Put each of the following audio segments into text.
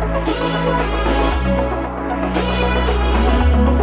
It's you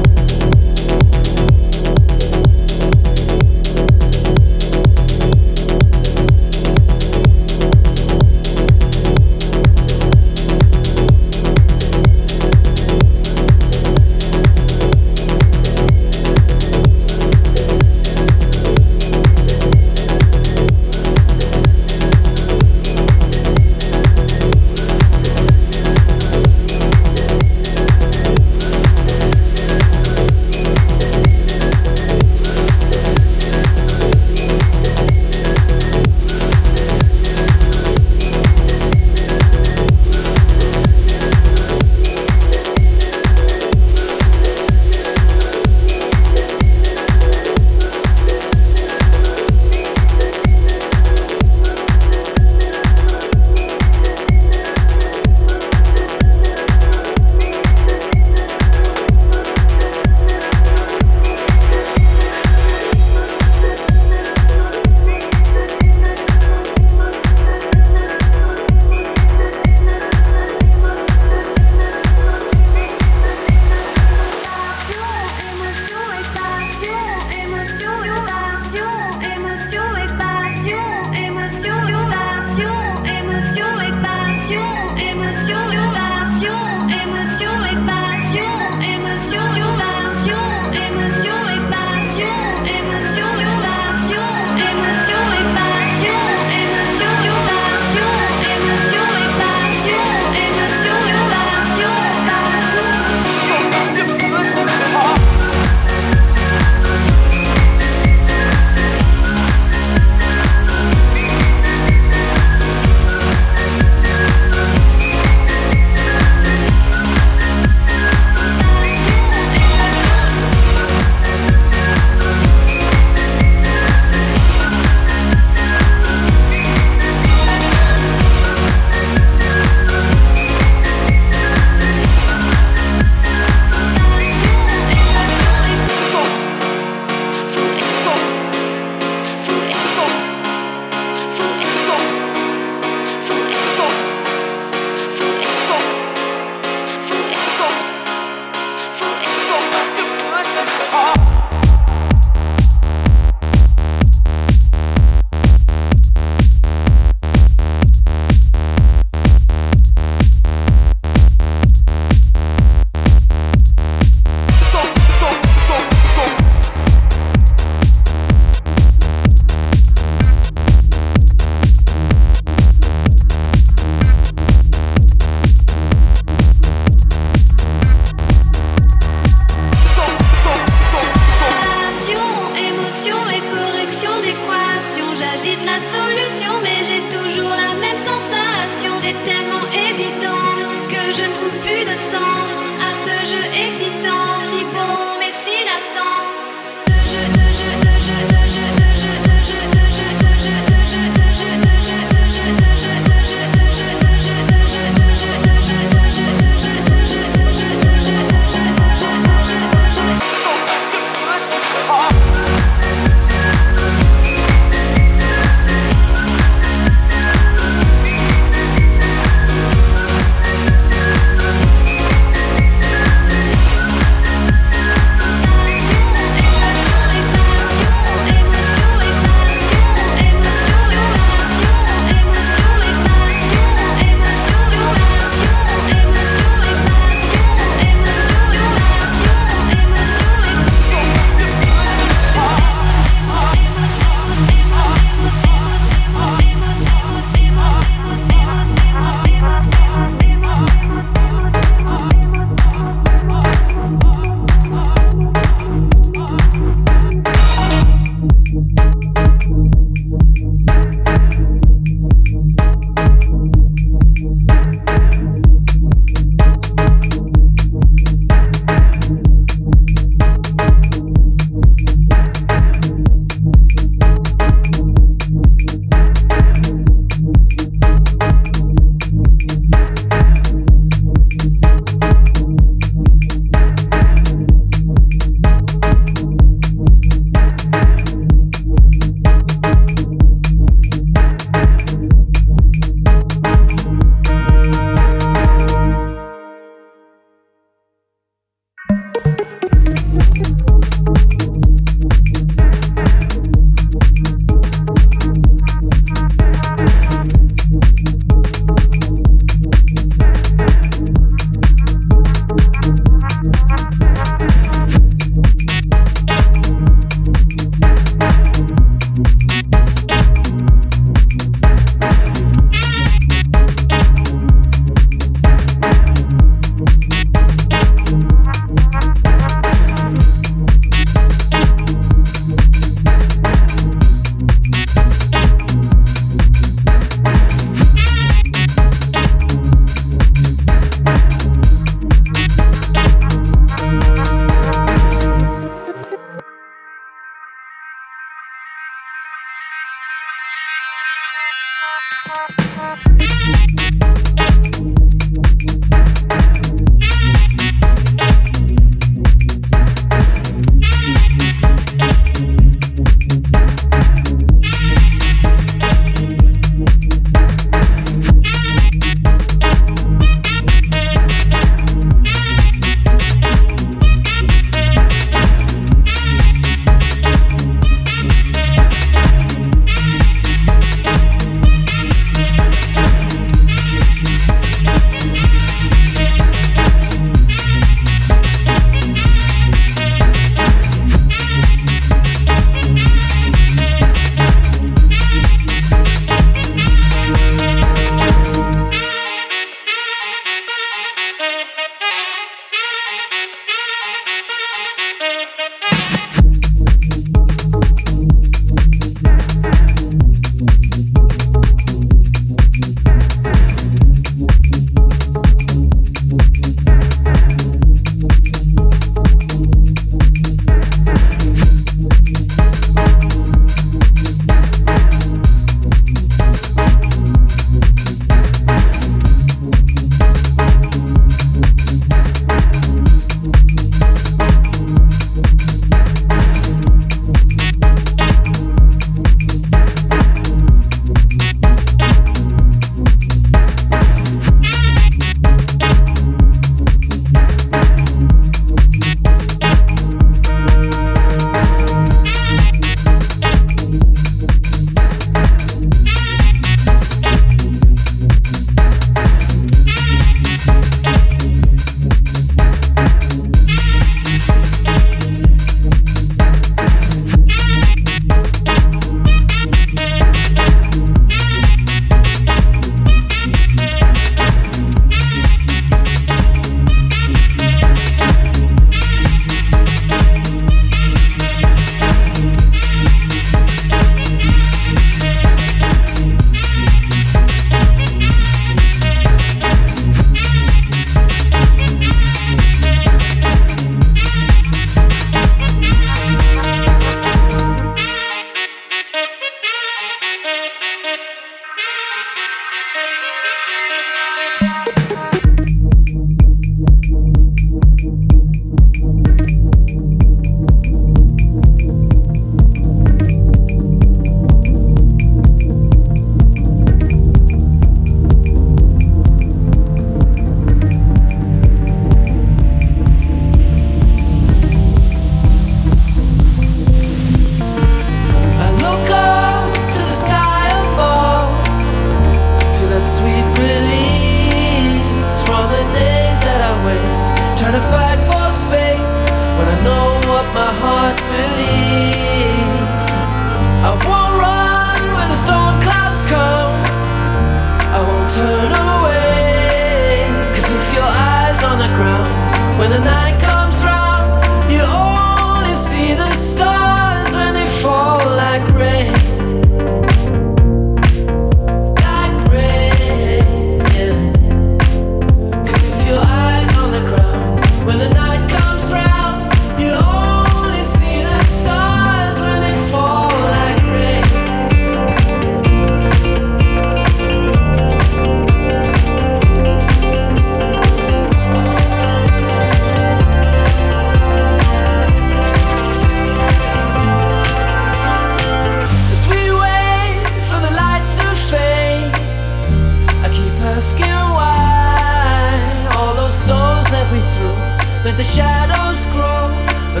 the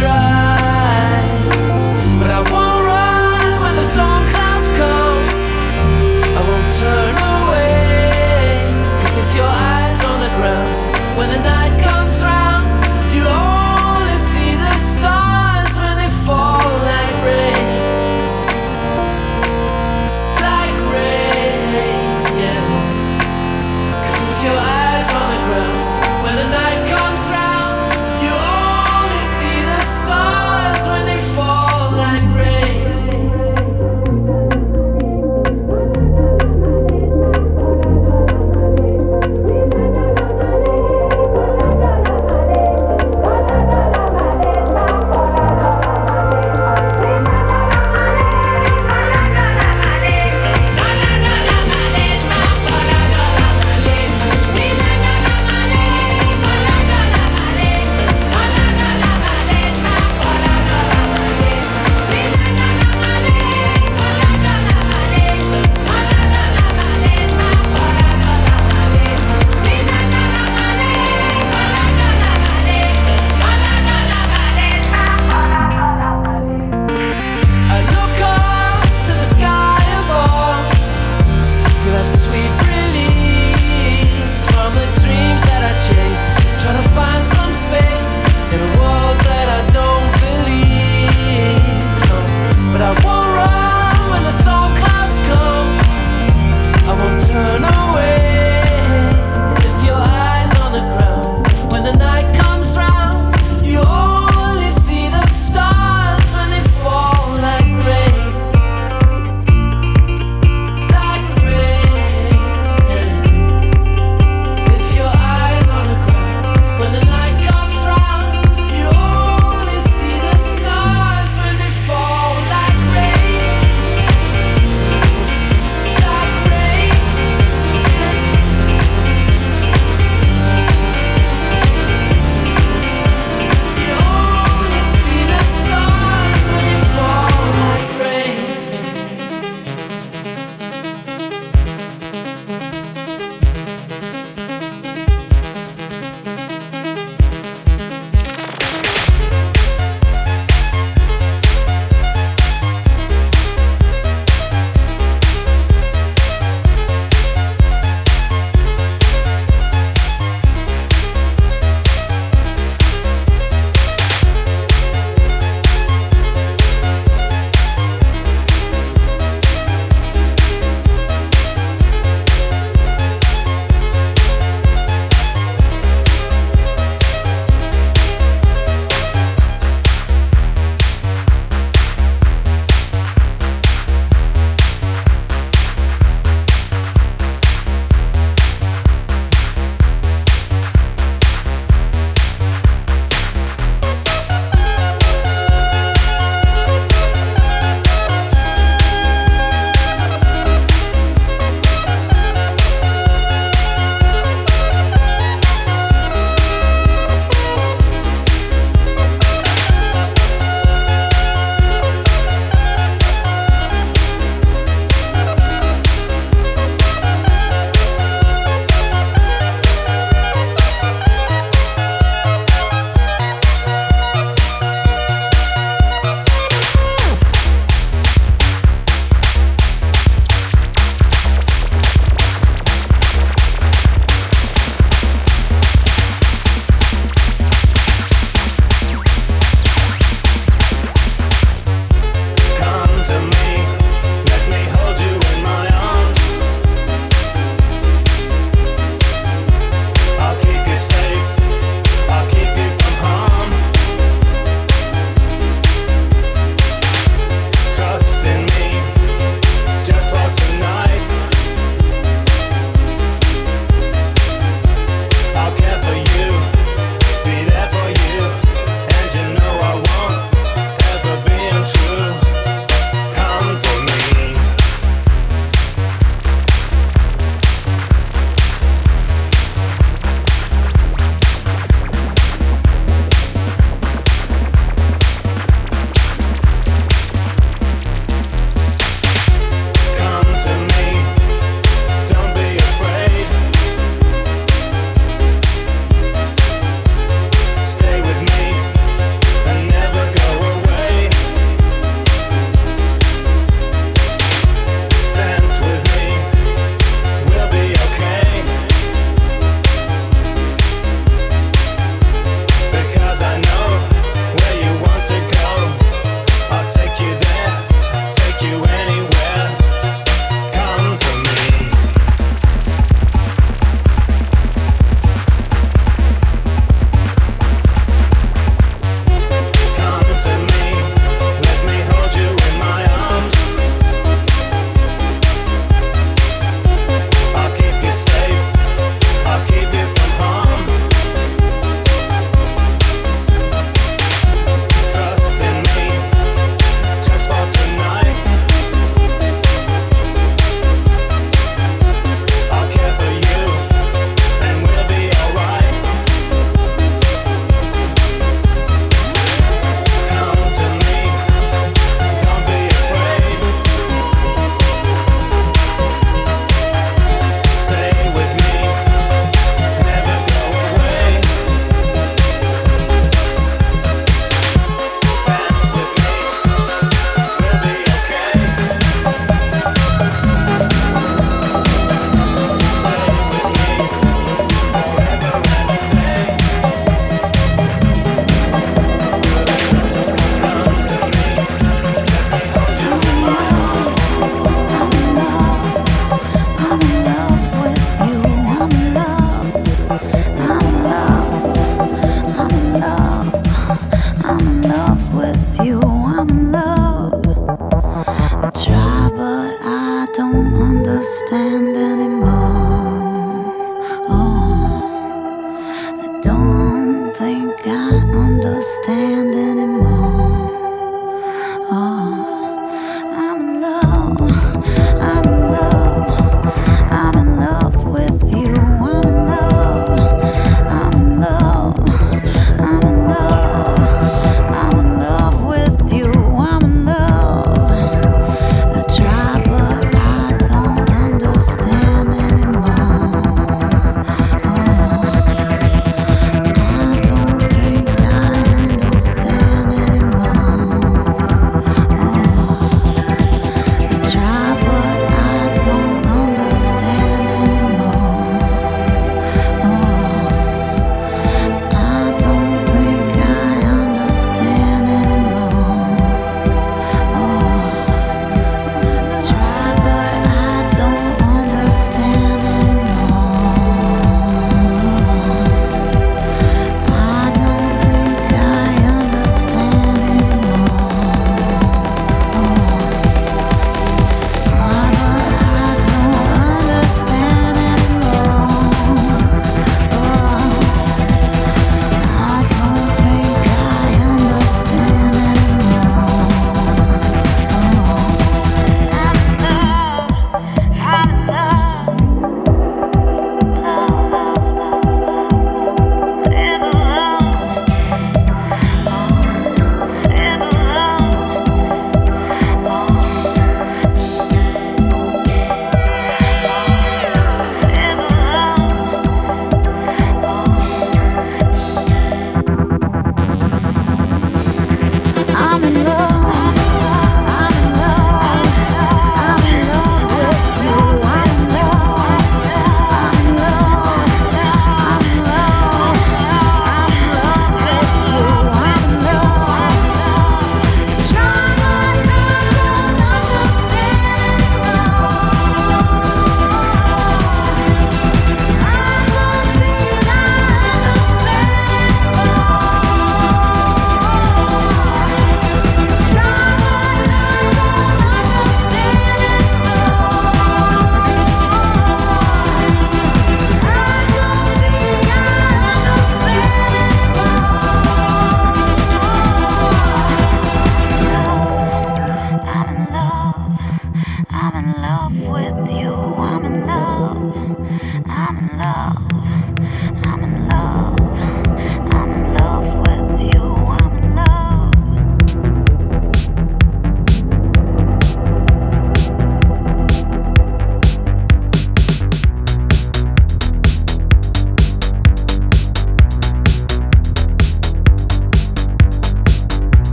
night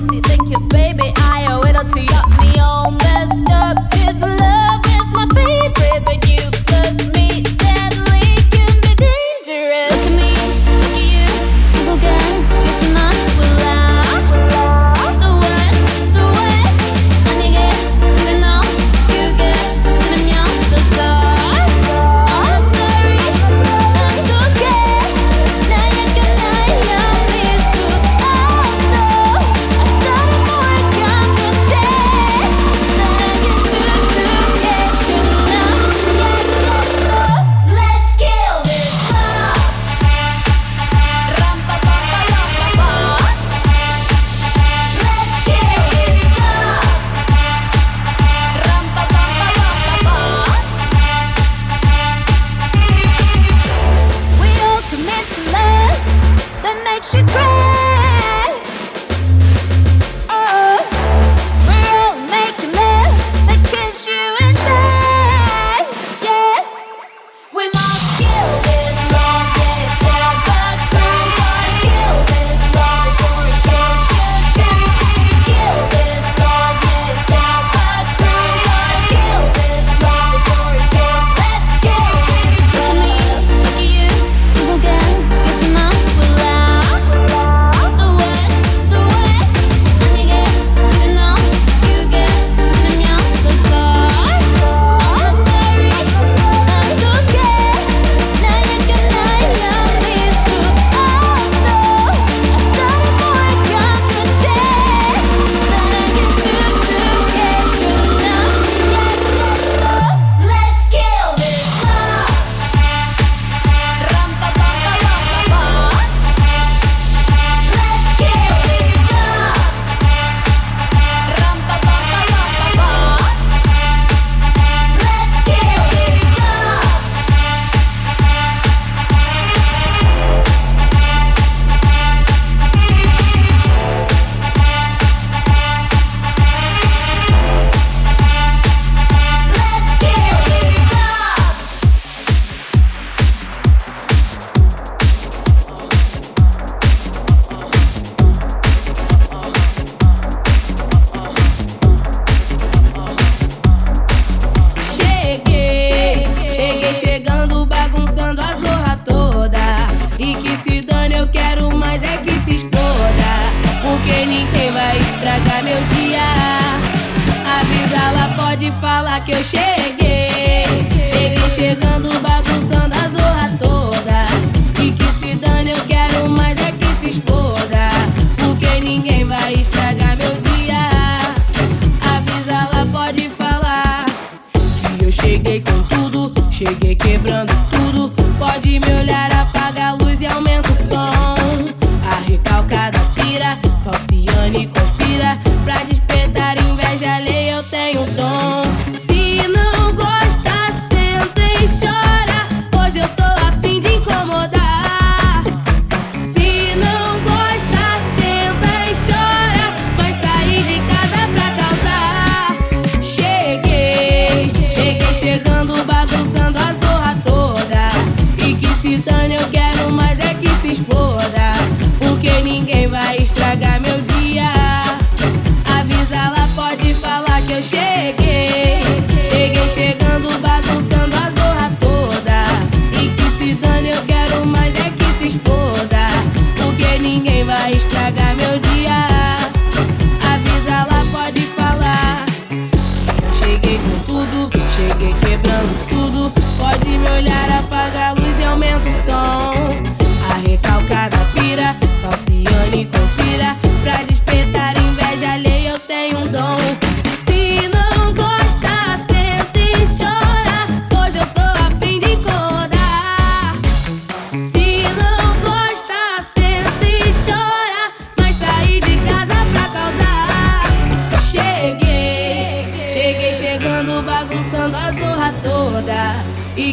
cheguei.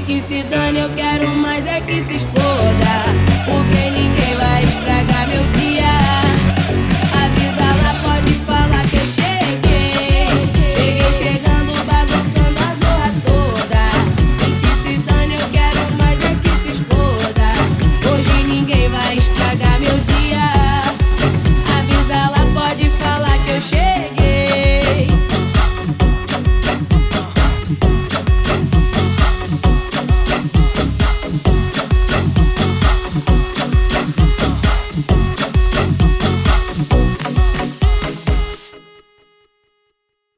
Que se dane, eu quero mais é que se exploda.